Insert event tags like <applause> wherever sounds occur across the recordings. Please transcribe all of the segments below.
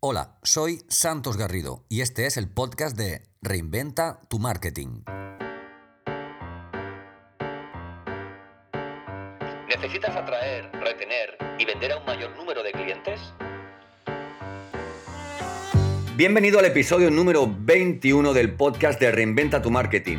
Hola, soy Santos Garrido y este es el podcast de Reinventa tu Marketing. ¿Necesitas atraer, retener y vender a un mayor número de clientes? Bienvenido al episodio número 21 del podcast de Reinventa tu Marketing,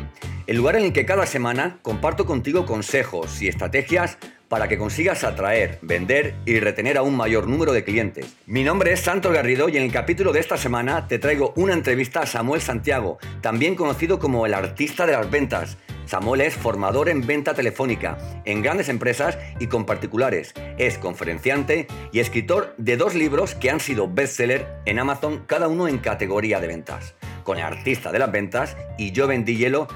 el lugar en el que cada semana comparto contigo consejos y estrategias para que consigas atraer, vender y retener a un mayor número de clientes. Mi nombre es Santos Garrido y en el capítulo de esta semana te traigo una entrevista a Samuel Santiago, también conocido como el artista de las ventas. Samuel es formador en venta telefónica, en grandes empresas y con particulares. Es conferenciante y escritor de dos libros que han sido bestseller en Amazon, cada uno en categoría de ventas. Con el artista de las ventas y yo vendí hielo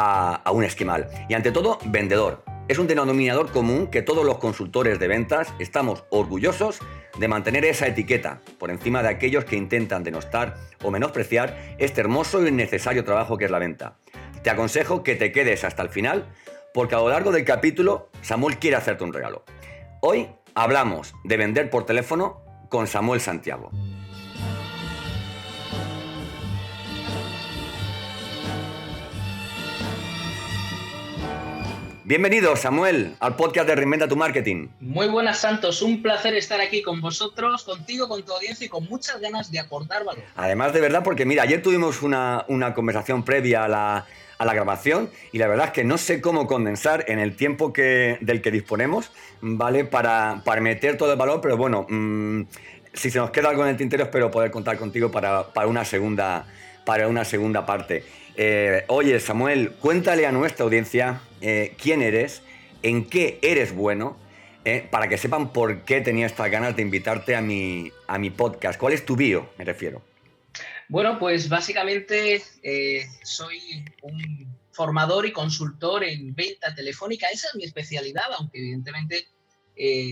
a, un esquimal. Y ante todo, vendedor es un denominador común que todos los consultores de ventas estamos orgullosos de mantener esa etiqueta por encima de aquellos que intentan denostar o menospreciar este hermoso y necesario trabajo que es la venta. Te aconsejo que te quedes hasta el final porque a lo largo del capítulo Samuel quiere hacerte un regalo. Hoy hablamos de vender por teléfono con Samuel Santiago. Bienvenido, Samuel, al podcast de Reinventa tu Marketing. Muy buenas, Santos. Un placer estar aquí con vosotros, contigo, con tu audiencia y con muchas ganas de aportar valor. Además, de verdad, porque mira, ayer tuvimos una, conversación previa a la, grabación y la verdad es que no sé cómo condensar en el tiempo que, del que disponemos, ¿vale? Para, para meter todo el valor, pero bueno, mm, si se nos queda algo en el tintero, espero poder contar contigo para, una, segunda, para una segunda parte. Eh, oye, Samuel, cuéntale a nuestra audiencia eh, quién eres, en qué eres bueno, eh, para que sepan por qué tenía estas ganas de invitarte a mi, a mi podcast. ¿Cuál es tu bio, me refiero? Bueno, pues básicamente soy un formador y consultor en venta telefónica. Esa es mi especialidad, aunque evidentemente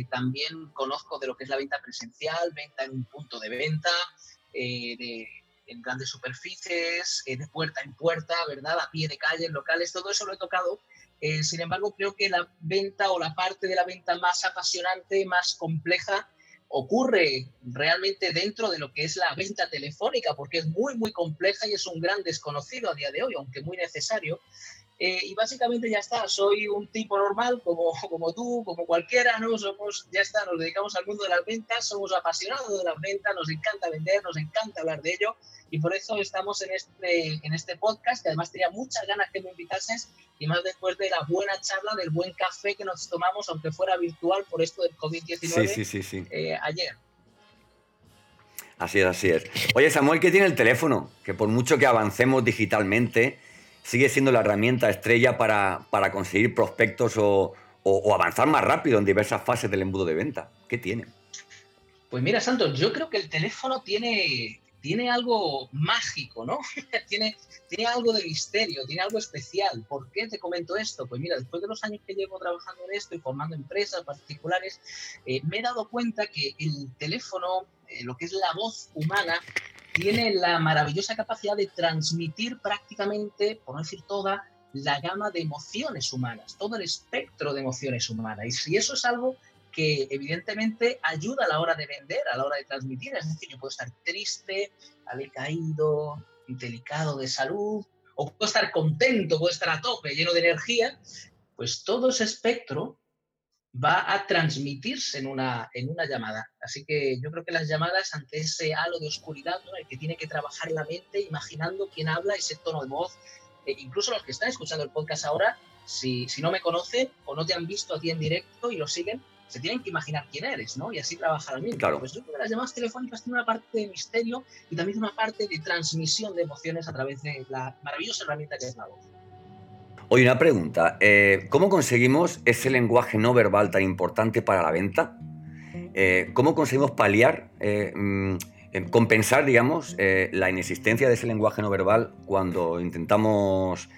también conozco de lo que es la venta presencial, venta en un punto de venta, en grandes superficies, de puerta en puerta, ¿verdad? A pie de calle, en locales, todo eso lo he tocado eh, sin embargo, creo que la venta o la parte de la venta más apasionante, más compleja, ocurre realmente dentro de lo que es la venta telefónica, porque es muy, muy compleja y es un gran desconocido a día de hoy, aunque muy necesario. Eh, y básicamente ya está, soy un tipo normal como, <laughs> como tú, como cualquiera, ¿no? Somos, ya está, nos dedicamos al mundo de las ventas, somos apasionados de las ventas, nos encanta vender, nos encanta hablar de ello y por eso estamos en este, en este podcast, que además tenía muchas ganas que me invitases y más después de la buena charla, del buen café que nos tomamos, aunque fuera virtual por esto del COVID-19 eh, ayer. Así es, así es. Oye, Samuel, ¿qué tiene el teléfono? Que por mucho que avancemos digitalmente, sigue siendo la herramienta estrella para, para conseguir prospectos o, avanzar más rápido en diversas fases del embudo de venta. ¿Qué tiene? Pues mira, Santos, yo creo que el teléfono tiene, tiene algo mágico, ¿no? <laughs> tiene, tiene algo de misterio, tiene algo especial. ¿Por qué te comento esto? Pues mira, después de los años que llevo trabajando en esto y formando empresas particulares, eh, me he dado cuenta que el teléfono, eh, lo que es la voz humana, tiene la maravillosa capacidad de transmitir prácticamente, por no decir toda, la gama de emociones humanas, todo el espectro de emociones humanas. Y si eso es algo que evidentemente ayuda a la hora de vender, a la hora de transmitir. Es decir, yo puedo estar triste, caído, delicado de salud, o puedo estar contento, puedo estar a tope, lleno de energía. Pues todo ese espectro va a transmitirse en una, en una llamada. Así que yo creo que las llamadas ante ese halo de oscuridad, el que tiene que trabajar la mente, imaginando quién habla, ese tono de voz, e incluso los que están escuchando el podcast ahora, si, si no me conocen o no te han visto a ti en directo y lo siguen, se tienen que imaginar quién eres, ¿no? Y así trabajar al mismo. Claro. Pues yo creo que las llamadas telefónicas tienen una parte de misterio y también una parte de transmisión de emociones a través de la maravillosa herramienta que es la voz. Oye, una pregunta. Eh, ¿Cómo conseguimos ese lenguaje no verbal tan importante para la venta? Eh, ¿Cómo conseguimos paliar, eh, mm, compensar, digamos, la inexistencia de ese lenguaje no verbal cuando intentamos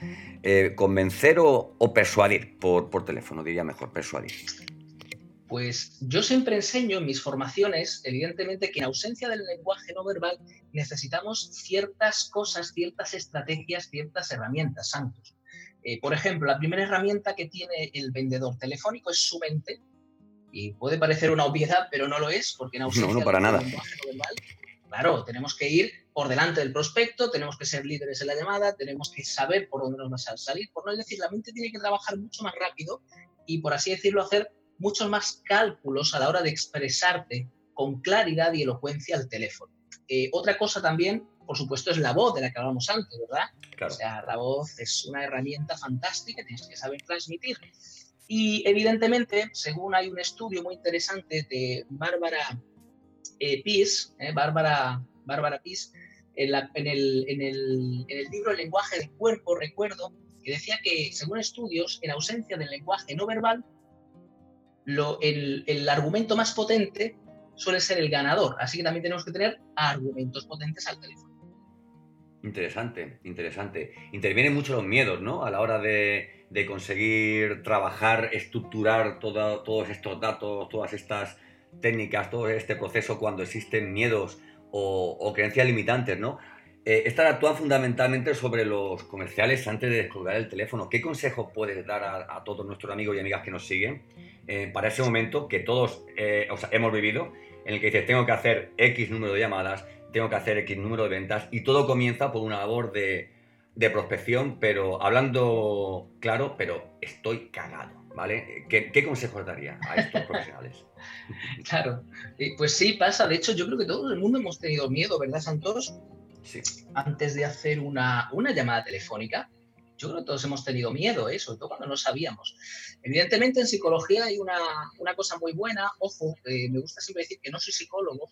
convencer o, persuadir por teléfono, diría mejor, persuadir? Pues yo siempre enseño en mis formaciones, evidentemente, que en ausencia del lenguaje no verbal necesitamos ciertas cosas, ciertas estrategias, ciertas herramientas, santos. Eh, por ejemplo, la primera herramienta que tiene el vendedor telefónico es su mente, Y puede parecer una obviedad, pero no lo es, porque en ausencia no, no, para nada. claro, tenemos que ir por delante del prospecto, tenemos que ser líderes en la llamada, tenemos que saber por dónde nos va a salir. Por no decir, la mente tiene que trabajar mucho más rápido y, por así decirlo, hacer muchos más cálculos a la hora de expresarte con claridad y elocuencia al teléfono. Eh, otra cosa también, por supuesto, es la voz de la que hablábamos antes, ¿verdad? O sea, la voz es una herramienta fantástica, tienes que saber transmitir. Y evidentemente, según hay un estudio muy interesante de Bárbara eh, Pease, eh, Bárbara, Bárbara Pease, en, el, en, el, en el libro El lenguaje del cuerpo, recuerdo, que decía que, según estudios, en ausencia del lenguaje no verbal, el, argumento más potente suele ser el ganador. Así que también tenemos que tener argumentos potentes al teléfono. Interesante, interesante. Intervienen mucho los miedos, ¿no? A la hora de, conseguir trabajar, estructurar todos estos datos, todas estas técnicas, todo este proceso cuando existen miedos o, o creencias limitantes, ¿no? Eh, esta actúa fundamentalmente sobre los comerciales antes de descolgar el teléfono. ¿Qué consejo puedes dar a, todos nuestros amigos y amigas que nos siguen eh, para ese momento que todos eh, hemos vivido, en el que dices, tengo que hacer X número de llamadas, tengo que hacer X número de ventas, y todo comienza por una labor de, prospección, pero hablando claro, pero estoy cagado, ¿vale? ¿Qué, qué consejos daría a estos profesionales? <laughs> Claro, pues sí, pasa. De hecho, yo creo que todo el mundo hemos tenido miedo, ¿verdad, Santos? antes de hacer una, una, llamada telefónica, yo creo que todos hemos tenido miedo, ¿eh? sobre todo cuando no sabíamos. Evidentemente en psicología hay una, una cosa muy buena, ojo, eh, me gusta siempre decir que no soy psicólogo,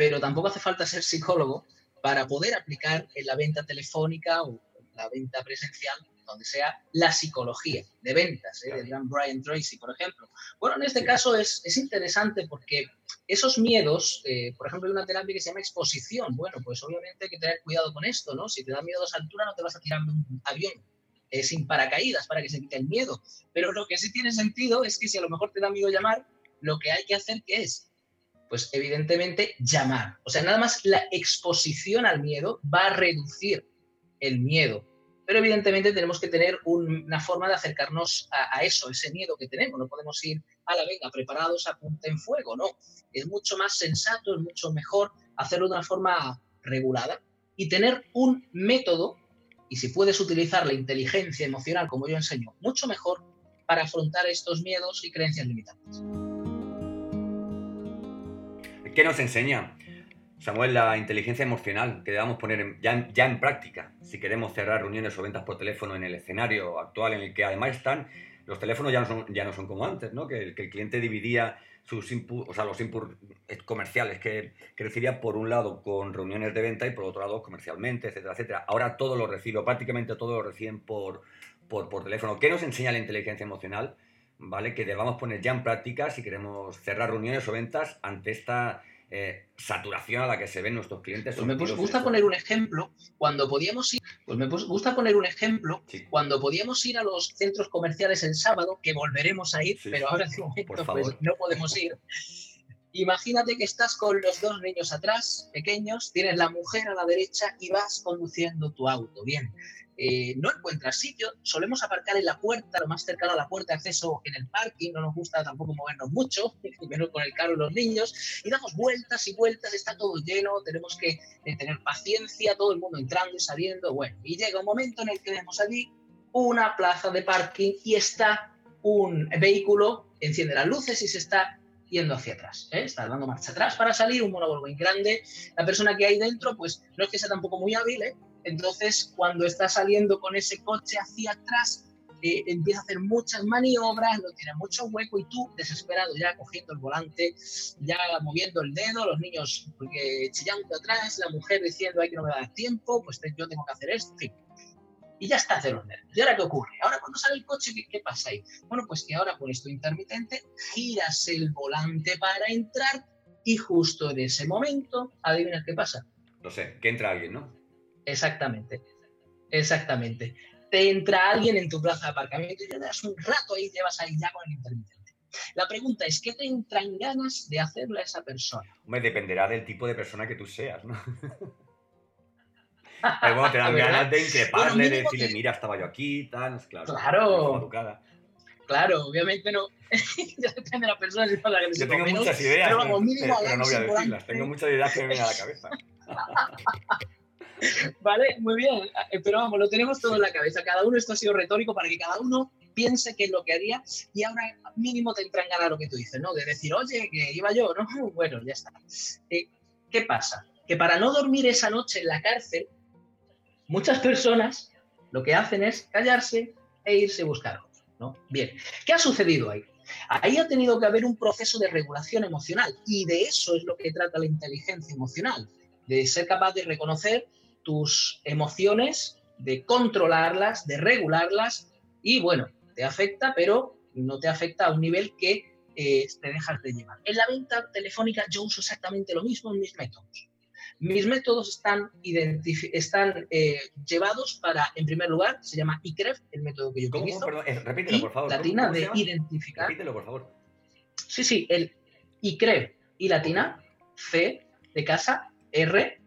pero tampoco hace falta ser psicólogo para poder aplicar en la venta telefónica o la venta presencial donde sea la psicología de ventas, ¿eh? del gran Brian Tracy, por ejemplo. Bueno, en este caso es, es interesante porque esos miedos, eh, por ejemplo, hay una terapia que se llama exposición. Bueno, pues obviamente hay que tener cuidado con esto, ¿no? Si te da miedo a esa altura, no te vas a tirar de un avión eh, sin paracaídas para que se quite el miedo. Pero lo que sí tiene sentido es que si a lo mejor te da miedo llamar, lo que hay que hacer, ¿qué es? Pues evidentemente llamar. O sea, nada más la exposición al miedo va a reducir el miedo pero evidentemente tenemos que tener una forma de acercarnos a, eso, ese miedo que tenemos. No podemos ir a la venga preparados a punta en fuego, no. Es mucho más sensato, es mucho mejor hacerlo de una forma regulada y tener un método, y si puedes utilizar la inteligencia emocional como yo enseño, mucho mejor para afrontar estos miedos y creencias limitantes. ¿Qué nos enseña? Samuel, la inteligencia emocional que debamos poner ya, en, práctica si queremos cerrar reuniones o ventas por teléfono en el escenario actual en el que además están, los teléfonos ya no son, ya no son como antes, ¿no? que, el, cliente dividía sus input, o sea, los inputs comerciales que, recibía por un lado con reuniones de venta y por otro lado comercialmente, etcétera, etcétera. Ahora todo lo recibo, prácticamente todo lo reciben por, por, por teléfono. ¿Qué nos enseña la inteligencia emocional? ¿Vale? Que debamos poner ya en práctica si queremos cerrar reuniones o ventas ante esta eh, saturación a la que se ven nuestros clientes. Pues me gusta poner un ejemplo cuando podíamos ir, pues me gusta poner un ejemplo cuando podíamos ir a los centros comerciales el sábado, que volveremos a ir, pero ahora de momento pues, no podemos ir. Imagínate que estás con los dos niños atrás, pequeños, tienes la mujer a la derecha y vas conduciendo tu auto. Bien, eh, no encuentras sitio, solemos aparcar en la puerta, lo más cercano a la puerta de acceso en el parking, no nos gusta tampoco movernos mucho, <laughs> menos con el carro y los niños, y damos vueltas y vueltas, está todo lleno, tenemos que eh, tener paciencia, todo el mundo entrando y saliendo, bueno, y llega un momento en el que vemos allí una plaza de parking y está un vehículo, enciende las luces y se está yendo hacia atrás, ¿eh? está dando marcha atrás para salir, un muy grande, la persona que hay dentro, pues no es que sea tampoco muy hábil, ¿eh? Entonces, cuando está saliendo con ese coche hacia atrás, eh, empieza a hacer muchas maniobras, no tiene mucho hueco y tú, desesperado, ya cogiendo el volante, ya moviendo el dedo, los niños chillando atrás, la mujer diciendo, ay, que no me da tiempo, pues yo tengo que hacer esto, en fin. Y ya está de los nervios. ¿Y ahora qué ocurre? Ahora cuando sale el coche, ¿qué, ¿qué, pasa ahí? Bueno, pues que ahora con esto intermitente giras el volante para entrar y justo en ese momento, adivina qué pasa. No sé, que entra alguien, ¿no? Exactamente, exactamente. Te entra alguien en tu plaza de aparcamiento y te das un rato ahí, llevas ahí ya con el intermitente. La pregunta es, ¿qué te entran ganas de hacerle a esa persona? Hombre, dependerá del tipo de persona que tú seas, ¿no? <laughs> Pero bueno, te dan <laughs> ganas de increparle, de decirle, mira, estaba yo aquí, tal, claro. Claro. Claro, obviamente no. <laughs> ya depende de la persona si la que Yo tengo muchas ideas, pero, vamos, mínimo pero no voy a decirlas. Tengo muchas ideas que me vienen a la cabeza. <laughs> vale, muy bien. Pero vamos, lo tenemos todo en la cabeza. Cada uno, esto ha sido retórico para que cada uno piense qué es lo que haría y ahora mínimo te entra en ganar lo que tú dices, ¿no? De decir, oye, que iba yo, ¿no? Bueno, ya está. Eh, ¿Qué pasa? Que para no dormir esa noche en la cárcel, muchas personas lo que hacen es callarse e irse a buscar ¿no? Bien, ¿qué ha sucedido ahí? Ahí ha tenido que haber un proceso de regulación emocional y de eso es lo que trata la inteligencia emocional, de ser capaz de reconocer tus emociones, de controlarlas, de regularlas y bueno, te afecta, pero no te afecta a un nivel que eh, te dejas de llevar. En la venta telefónica yo uso exactamente lo mismo en mis métodos. Mis métodos están, están eh, llevados para, en primer lugar, se llama ICREF, el método que yo utilizo. ¿Cómo? Eh, repítelo, por favor. Latina de identificar. Repítelo, por favor. Sí, sí, el ICREF y latina, C de casa, R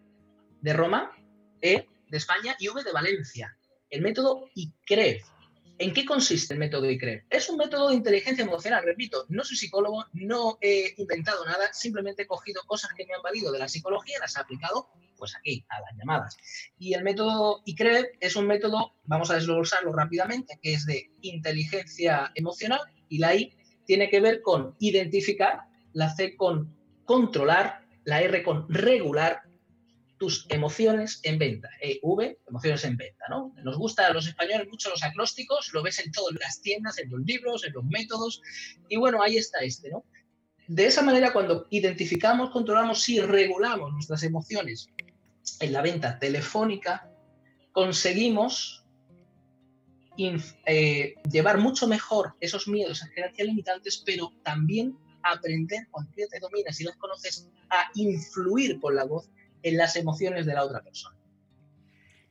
de Roma, E de España y V de Valencia. El método ICREF. ¿En qué consiste el método ICREF? Es un método de inteligencia emocional, repito, no soy psicólogo, no he inventado nada, simplemente he cogido cosas que me han valido de la psicología y las he aplicado pues aquí, a las llamadas. Y el método ICREF es un método, vamos a desglosarlo rápidamente, que es de inteligencia emocional y la I tiene que ver con identificar, la C con controlar, la R con regular tus emociones en venta. EV, emociones en venta, ¿no? Nos gusta a los españoles mucho los agnósticos, lo ves en todas las tiendas, en los libros, en los métodos, y bueno, ahí está este, ¿no? De esa manera, cuando identificamos, controlamos y regulamos nuestras emociones en la venta telefónica, conseguimos eh, llevar mucho mejor esos miedos, esas creencias limitantes, pero también aprender, cuando te dominas y las conoces, a influir con la voz en las emociones de la otra persona.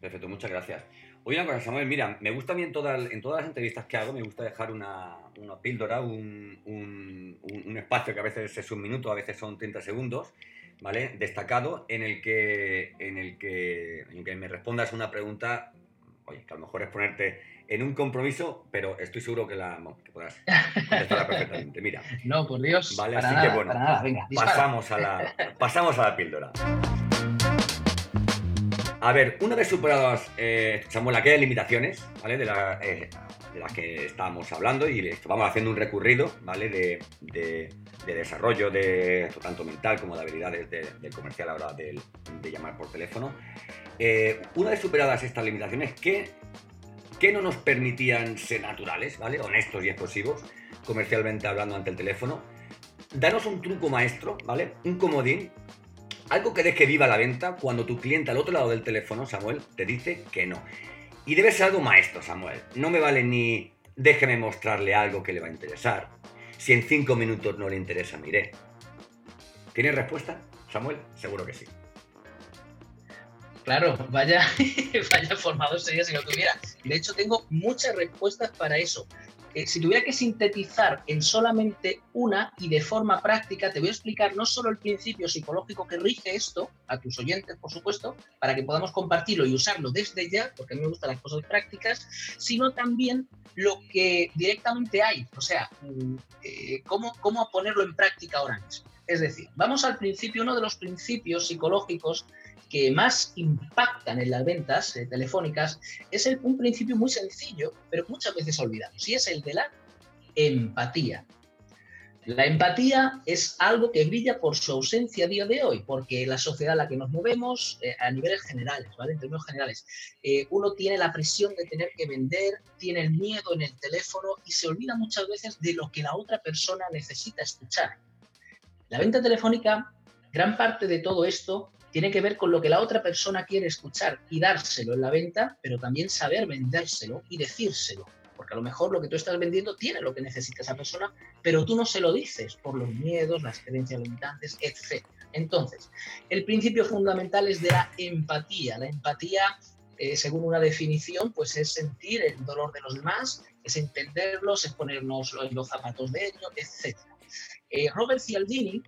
Perfecto, muchas gracias. Oye, una cosa, Samuel, mira, me gusta bien todas, en todas las entrevistas que hago, me gusta dejar una, píldora, un, espacio que a veces es un minuto, a veces son 30 segundos, ¿vale? Destacado, en el que, en el que, en que me respondas una pregunta, oye, que a lo mejor es ponerte en un compromiso, pero estoy seguro que, la, que podrás contestarla perfectamente. Mira. <laughs> No, por Dios. Vale, así que bueno, pasamos, a la, pasamos a la píldora. A ver, una vez superadas, eh, aquellas limitaciones, ¿vale? De, eh, las que estábamos hablando y vamos haciendo un recorrido, ¿vale? De, de, desarrollo, de tanto mental como de habilidades de, comercial a la hora de, llamar por teléfono. Eh, una vez superadas estas limitaciones, ¿qué, ¿qué no nos permitían ser naturales, ¿vale? Honestos y explosivos, comercialmente hablando ante el teléfono? Danos un truco maestro, ¿vale? Un comodín algo que deje viva la venta cuando tu cliente al otro lado del teléfono, Samuel, te dice que no. Y debe ser algo maestro, Samuel. No me vale ni déjeme mostrarle algo que le va a interesar. Si en cinco minutos no le interesa, mire. ¿Tienes respuesta, Samuel? Seguro que sí. Claro, vaya, <laughs> vaya formado sería si lo tuviera. De hecho, tengo muchas respuestas para eso. Si tuviera que sintetizar en solamente una y de forma práctica, te voy a explicar no solo el principio psicológico que rige esto, a tus oyentes, por supuesto, para que podamos compartirlo y usarlo desde ya, porque a mí me gustan las cosas prácticas, sino también lo que directamente hay, o sea, mm, eh, cómo, cómo ponerlo en práctica ahora mismo. Es decir, vamos al principio, uno de los principios psicológicos que más impactan en las ventas eh, telefónicas es un principio muy sencillo, pero muchas veces olvidamos, y es el de la empatía. La empatía es algo que brilla por su ausencia a día de hoy, porque la sociedad en la que nos movemos, eh, a niveles generales, ¿vale? En términos generales, eh, uno tiene la presión de tener que vender, tiene el miedo en el teléfono y se olvida muchas veces de lo que la otra persona necesita escuchar. La venta telefónica, gran parte de todo esto tiene que ver con lo que la otra persona quiere escuchar y dárselo en la venta, pero también saber vendérselo y decírselo. Porque a lo mejor lo que tú estás vendiendo tiene lo que necesita esa persona, pero tú no se lo dices por los miedos, las creencias limitantes, etc. Entonces, el principio fundamental es de la empatía. La empatía, eh, según una definición, pues es sentir el dolor de los demás, es entenderlos, es ponernos en los zapatos de ellos, etc. Eh, Robert Cialdini,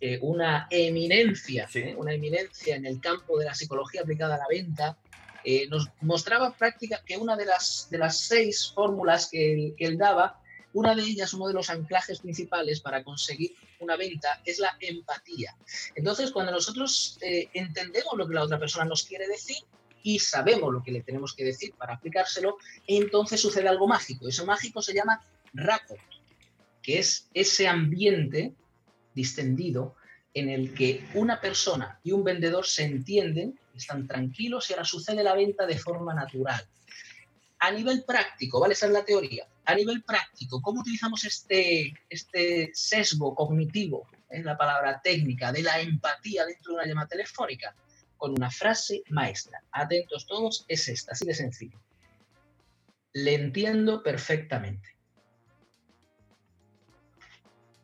eh, una eminencia, ¿eh? una eminencia en el campo de la psicología aplicada a la venta, eh, nos mostraba práctica que una de las, de las seis fórmulas que él, daba Una de ellas, uno de los anclajes principales para conseguir una venta es la empatía. Entonces, cuando nosotros entendemos lo que la otra persona nos quiere decir, y sabemos lo que le tenemos que decir para aplicárselo, entonces sucede algo mágico. Eso mágico se llama rapport, que es ese ambiente distendido en el que una persona y un vendedor se entienden, están tranquilos y ahora sucede la venta de forma natural. A nivel práctico, ¿vale? Esa es la teoría. A nivel práctico, ¿cómo utilizamos este, este sesgo cognitivo, es la palabra técnica, de la empatía dentro de una llamada telefónica? Con una frase maestra. Atentos todos, es esta, así de sencillo. Le entiendo perfectamente.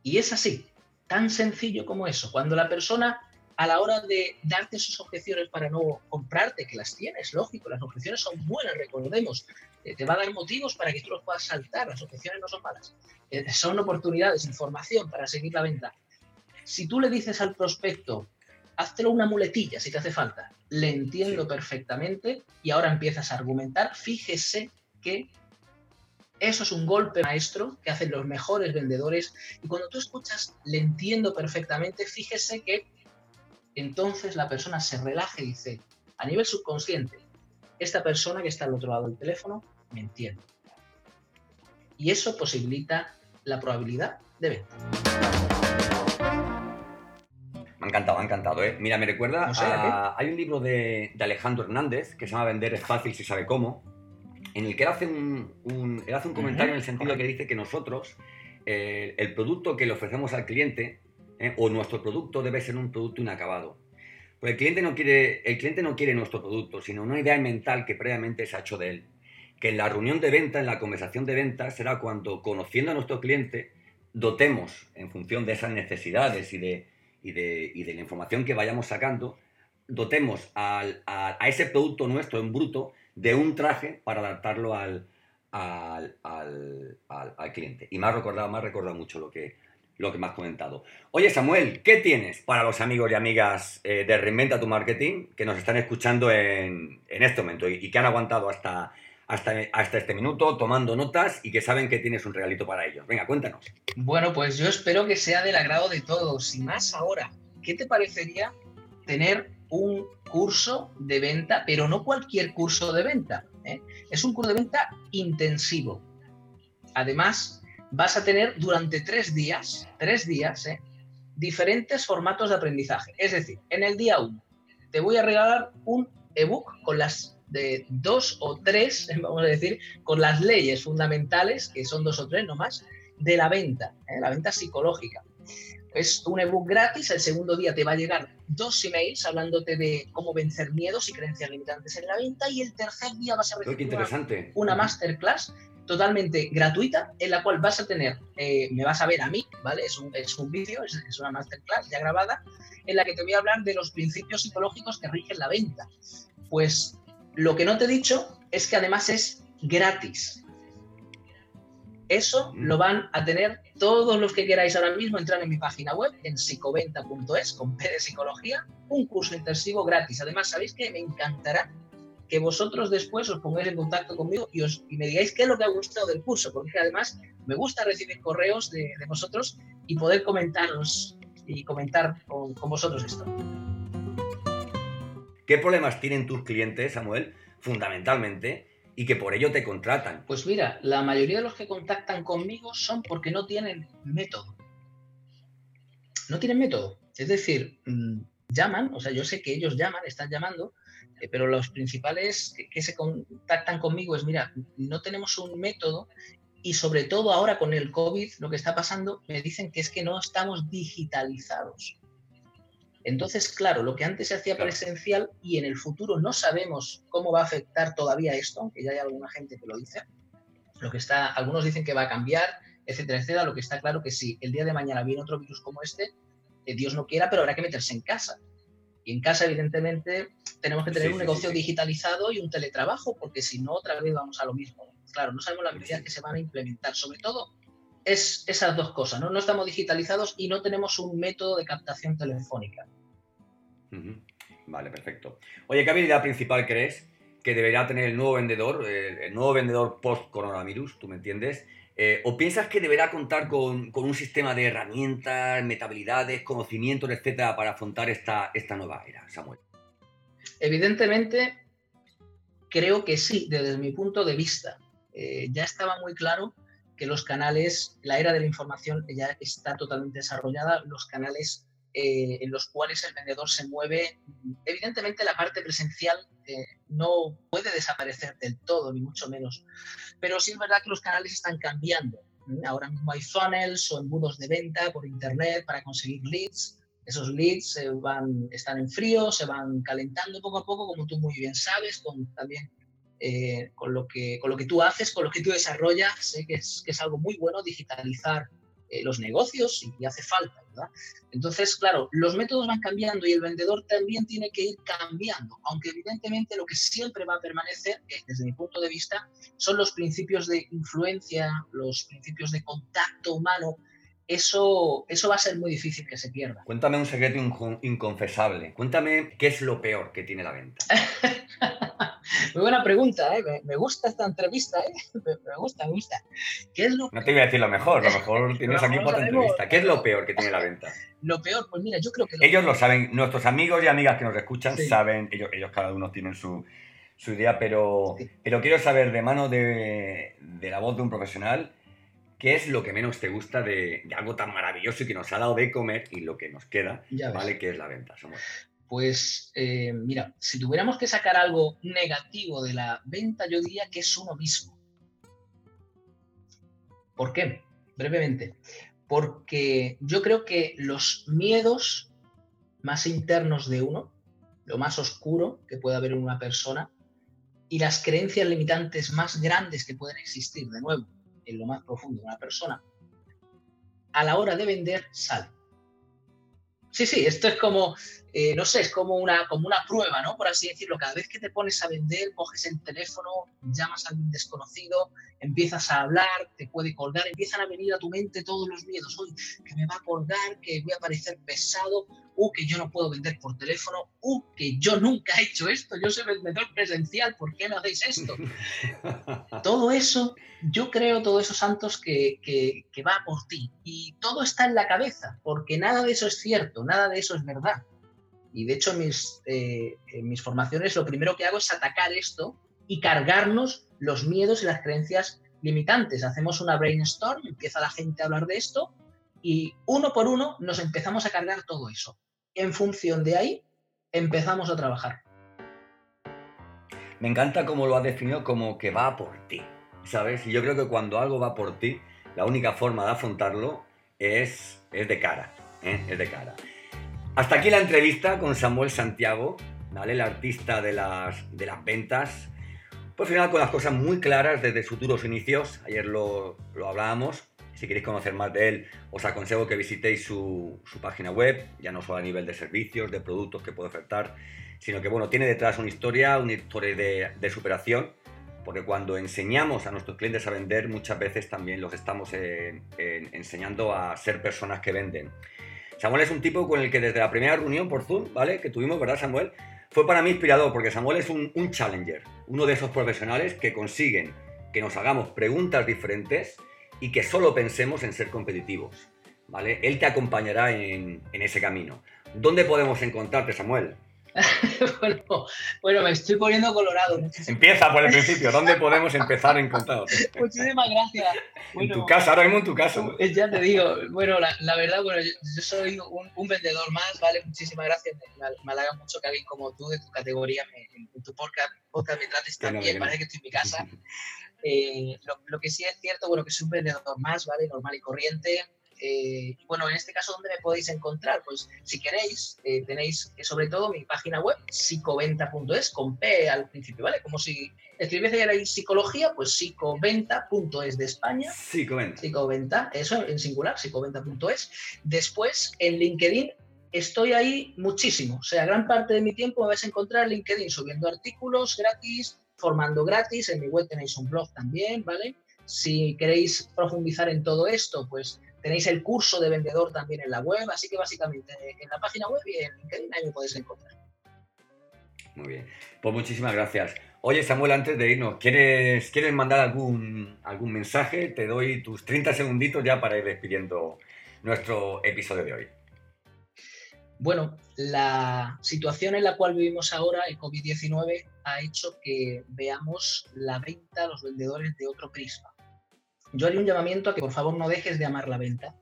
Y es así, tan sencillo como eso. Cuando la persona, a la hora de darte sus objeciones para no comprarte, que las tienes, lógico, las objeciones son buenas, recordemos, eh, te va a dar motivos para que tú los puedas saltar, las objeciones no son malas, eh, son oportunidades, información para seguir la venta. Si tú le dices al prospecto, háztelo una muletilla si te hace falta, le entiendo perfectamente y ahora empiezas a argumentar, fíjese que eso es un golpe maestro que hacen los mejores vendedores. Y cuando tú escuchas, le entiendo perfectamente, fíjese que entonces la persona se relaja y dice, a nivel subconsciente, esta persona que está al otro lado del teléfono me entiende. Y eso posibilita la probabilidad de venta. Me ha encantado, me ha encantado. ¿eh? Mira, me recuerda a, Hay un libro de, de Alejandro Hernández que se llama Vender es fácil si sabe cómo en el que él hace un, hace un comentario en el sentido que dice que nosotros, eh, el producto que le ofrecemos al cliente, eh, o nuestro producto debe ser un producto inacabado. Porque el cliente, no quiere, el cliente no quiere nuestro producto, sino una idea mental que previamente se ha hecho de él. Que en la reunión de venta, en la conversación de venta, será cuando, conociendo a nuestro cliente, dotemos, en función de esas necesidades y de, y de, y de la información que vayamos sacando, dotemos a, a ese producto nuestro en bruto de un traje para adaptarlo al, al, cliente. Y me ha recordado, me ha mucho lo que, lo que me has comentado. Oye, Samuel, ¿qué tienes para los amigos y amigas eh, de Reinventa tu Marketing que nos están escuchando en, este momento y, que han aguantado hasta, hasta, hasta este minuto tomando notas y que saben que tienes un regalito para ellos? Venga, cuéntanos. Bueno, pues yo espero que sea del agrado de todos. Y más ahora, ¿qué te parecería tener un curso de venta, pero no cualquier curso de venta. ¿eh? Es un curso de venta intensivo. Además, vas a tener durante tres días, tres días, ¿eh? diferentes formatos de aprendizaje. Es decir, en el día uno te voy a regalar un ebook con las de dos o tres, <laughs> vamos a decir, con las leyes fundamentales, que son dos o tres nomás, de la venta, ¿eh? la venta psicológica. Es un ebook gratis, el segundo día te va a llegar dos emails hablándote de cómo vencer miedos y creencias limitantes en la venta y el tercer día vas a recibir una, masterclass totalmente gratuita en la cual vas a tener, eh, me vas a ver a mí, ¿vale? Es un, es un vídeo, es, es, una masterclass ya grabada, en la que te voy a hablar de los principios psicológicos que rigen la venta. Pues lo que no te he dicho es que además es gratis. Eso lo van a tener todos los que queráis ahora mismo entrar en mi página web, en psicoventa.es, con P de psicología, un curso intensivo gratis. Además, sabéis que me encantará que vosotros después os pongáis en contacto conmigo y, os, me digáis qué es lo que ha gustado del curso, porque además me gusta recibir correos de, vosotros y poder comentaros y comentar con, con vosotros esto. ¿Qué problemas tienen tus clientes, Samuel? Fundamentalmente, y que por ello te contratan. Pues mira, la mayoría de los que contactan conmigo son porque no tienen método. No tienen método. Es decir, mm, llaman, o sea, yo sé que ellos llaman, están llamando, eh, pero los principales que, se contactan conmigo es, mira, no tenemos un método y sobre todo ahora con el COVID, lo que está pasando, me dicen que es que no estamos digitalizados. Entonces, claro, lo que antes se hacía presencial y en el futuro no sabemos cómo va a afectar todavía esto, aunque ya hay alguna gente que lo dice. Lo que está, algunos dicen que va a cambiar, etcétera, etcétera. Lo que está claro que si el día de mañana viene otro virus como este, eh, Dios no quiera, pero habrá que meterse en casa. Y en casa, evidentemente, tenemos que tener un negocio digitalizado y un teletrabajo, porque si no, otra vez vamos a lo mismo. Claro, no sabemos las medidas que se van a implementar. Sobre todo, es esas dos cosas, ¿no? No estamos digitalizados y no tenemos un método de captación telefónica. Vale, perfecto. Oye, ¿qué habilidad principal crees que debería tener el nuevo vendedor, el, nuevo vendedor post-coronavirus, tú me entiendes, Eh, ¿O piensas que deberá contar con, un sistema de herramientas, metabilidades, conocimientos, etcétera, para afrontar esta, esta nueva era, Samuel? Evidentemente, creo que sí, desde mi punto de vista. Eh, ya estaba muy claro que los canales, la era de la información ya está totalmente desarrollada, los canales eh, en los cuales el vendedor se mueve, evidentemente la parte presencial no puede desaparecer del todo, ni mucho menos. Pero sí es verdad que los canales están cambiando. Ahora mismo hay funnels o embudos de venta por internet para conseguir leads. Esos leads se van, están en frío, se van calentando poco a poco, como tú muy bien sabes, con también eh, con, lo que, con lo que tú haces, con lo que tú desarrollas. Sé que es, que es algo muy bueno digitalizar eh, los negocios y, hace falta, ¿verdad? Entonces, claro, los métodos van cambiando y el vendedor también tiene que ir cambiando, aunque evidentemente lo que siempre va a permanecer, eh, desde mi punto de vista, son los principios de influencia, los principios de contacto humano. Eso, eso va a ser muy difícil que se pierda. Cuéntame un secreto inconfesable. Cuéntame qué es lo peor que tiene la venta. <laughs> Muy buena pregunta, ¿eh? me, gusta esta entrevista, ¿eh? <laughs> me, gusta, me gusta. ¿Qué es lo no te voy a decir lo mejor, lo mejor <laughs> tienes aquí por entrevista. ¿Qué es lo peor que tiene la venta? Lo peor, pues mira, yo creo que... ellos lo saben, nuestros amigos y amigas que nos escuchan saben, ellos, ellos cada uno tienen su, su idea, pero, pero quiero saber de mano de, de, la voz de un profesional, ¿qué es lo que menos te gusta de, de, algo tan maravilloso y que nos ha dado de comer y lo que nos queda, ¿vale? Que es la venta. Somos... Pues eh, mira, si tuviéramos que sacar algo negativo de la venta, yo diría que es uno mismo. ¿Por qué? Brevemente. Porque yo creo que los miedos más internos de uno, lo más oscuro que puede haber en una persona, y las creencias limitantes más grandes que pueden existir, de nuevo, en lo más profundo de una persona, a la hora de vender salen. Sí, sí, esto es como, eh, no sé, es como una, como una prueba, ¿no? Por así decirlo. Cada vez que te pones a vender, coges el teléfono, llamas a alguien desconocido, empiezas a hablar, te puede colgar, empiezan a venir a tu mente todos los miedos. Uy, que me va a colgar, que voy a parecer pesado, uh, que yo no puedo vender por teléfono, uh, que yo nunca he hecho esto, yo soy vendedor presencial, ¿por qué me hacéis esto? <laughs> todo eso, yo creo, todos esos santos que, que, va por ti. Y todo está en la cabeza, porque nada de eso es cierto, nada de eso es verdad. Y de hecho, mis, eh, en mis formaciones lo primero que hago es atacar esto y cargarnos los miedos y las creencias limitantes. Hacemos una brainstorm, empieza la gente a hablar de esto y uno por uno nos empezamos a cargar todo eso en función de ahí empezamos a trabajar. Me encanta cómo lo has definido como que va por ti, ¿sabes? Y yo creo que cuando algo va por ti, la única forma de afrontarlo es, es de cara, ¿eh? es de cara. Hasta aquí la entrevista con Samuel Santiago, ¿vale? El artista de las, de las ventas. Por final, con las cosas muy claras desde sus duros inicios, ayer lo, lo hablábamos, si queréis conocer más de él, os aconsejo que visitéis su, página web, ya no solo a nivel de servicios, de productos que puede ofertar, sino que bueno, tiene detrás una historia, una historia de, superación, porque cuando enseñamos a nuestros clientes a vender, muchas veces también los estamos enseñando a ser personas que venden. Samuel es un tipo con el que desde la primera reunión por Zoom, ¿vale? Que tuvimos, ¿verdad, Samuel? Fue para mí inspirador, porque Samuel es un, un challenger, uno de esos profesionales que consiguen que nos hagamos preguntas diferentes y que solo pensemos en ser competitivos. ¿vale? Él te acompañará en, ese camino. ¿Dónde podemos encontrarte, Samuel? <laughs> bueno, me estoy poniendo colorado. Empieza por el principio. ¿Dónde podemos empezar a encontrarte? Muchísimas gracias. en tu casa, ahora mismo en tu casa. Eh, ya te digo, bueno, la, verdad, bueno, yo, soy un, vendedor más, ¿vale? Muchísimas gracias. Me, halaga mucho que alguien como tú, de tu categoría, en, tu podcast, me trates tan bien. Parece que estoy en mi casa. <laughs> Eh, lo, que sí es cierto, bueno, que soy un vendedor más, ¿vale? Normal y corriente. Eh, bueno, en este caso, ¿dónde me podéis encontrar? Pues si queréis, eh, tenéis sobre todo mi página web, psicoventa.es, con P al principio, ¿vale? Como si escribiese ahí psicología, pues psicoventa.es de España. Psicoventa. Psicoventa, eso en singular, psicoventa.es. Después, en LinkedIn, estoy ahí muchísimo. O sea, gran parte de mi tiempo me vais a encontrar en LinkedIn subiendo artículos gratis, formando gratis. En mi web tenéis un blog también, ¿vale? Si queréis profundizar en todo esto, pues tenéis el curso de vendedor también en la web. Así que básicamente en la página web y en LinkedIn ahí me podéis encontrar. Muy bien. Pues muchísimas gracias. Oye, Samuel, antes de irnos, ¿quieres, ¿quieres mandar algún, algún mensaje? Te doy tus 30 segunditos ya para ir despidiendo nuestro episodio de hoy. Bueno, la situación en la cual vivimos ahora, el COVID-19, ha hecho que veamos la venta, los vendedores de otro prisma. Yo haría un llamamiento a que por favor no dejes de amar la venta.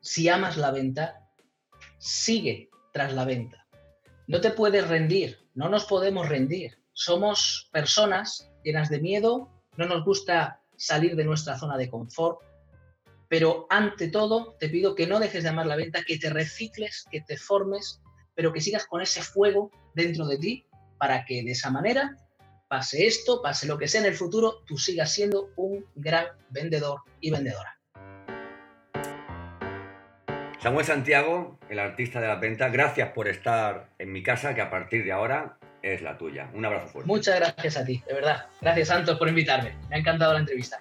Si amas la venta, sigue tras la venta. No te puedes rendir, no nos podemos rendir. Somos personas llenas de miedo, no nos gusta salir de nuestra zona de confort, pero ante todo te pido que no dejes de amar la venta, que te recicles, que te formes, pero que sigas con ese fuego dentro de ti para que de esa manera, pase esto, pase lo que sea en el futuro, tú sigas siendo un gran vendedor y vendedora. Samuel Santiago, el artista de la venta, gracias por estar en mi casa, que a partir de ahora es la tuya. Un abrazo fuerte. Muchas gracias a ti, de verdad. Gracias, Santos, por invitarme. Me ha encantado la entrevista.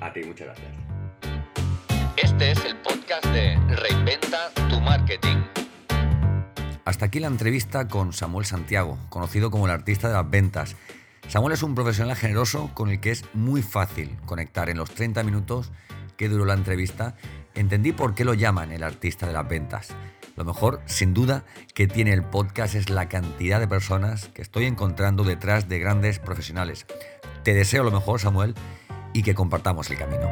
A ti, muchas gracias. Este es el podcast de Reinventa tu Marketing. Hasta aquí la entrevista con Samuel Santiago, conocido como el artista de las ventas. Samuel es un profesional generoso con el que es muy fácil conectar en los 30 minutos que duró la entrevista entendí por qué lo llaman el artista de las ventas. Lo mejor, sin duda, que tiene el podcast es la cantidad de personas que estoy encontrando detrás de grandes profesionales. Te deseo lo mejor, Samuel, y que compartamos el camino.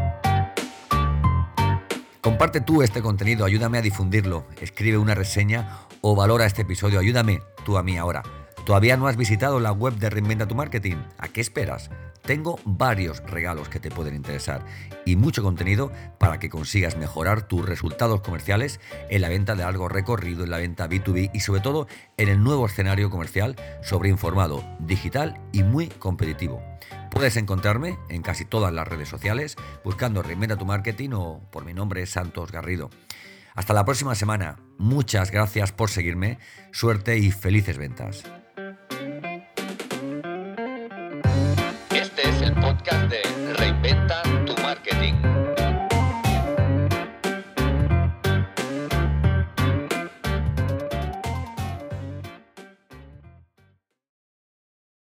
Comparte tú este contenido, ayúdame a difundirlo, escribe una reseña o valora este episodio, ayúdame tú a mí ahora. ¿Todavía no has visitado la web de Reinventa tu Marketing? ¿A qué esperas? Tengo varios regalos que te pueden interesar y mucho contenido para que consigas mejorar tus resultados comerciales en la venta de algo recorrido, en la venta B2B y sobre todo en el nuevo escenario comercial sobreinformado, digital y muy competitivo. Puedes encontrarme en casi todas las redes sociales buscando Reinventa tu Marketing o por mi nombre Santos Garrido. Hasta la próxima semana. Muchas gracias por seguirme. Suerte y felices ventas.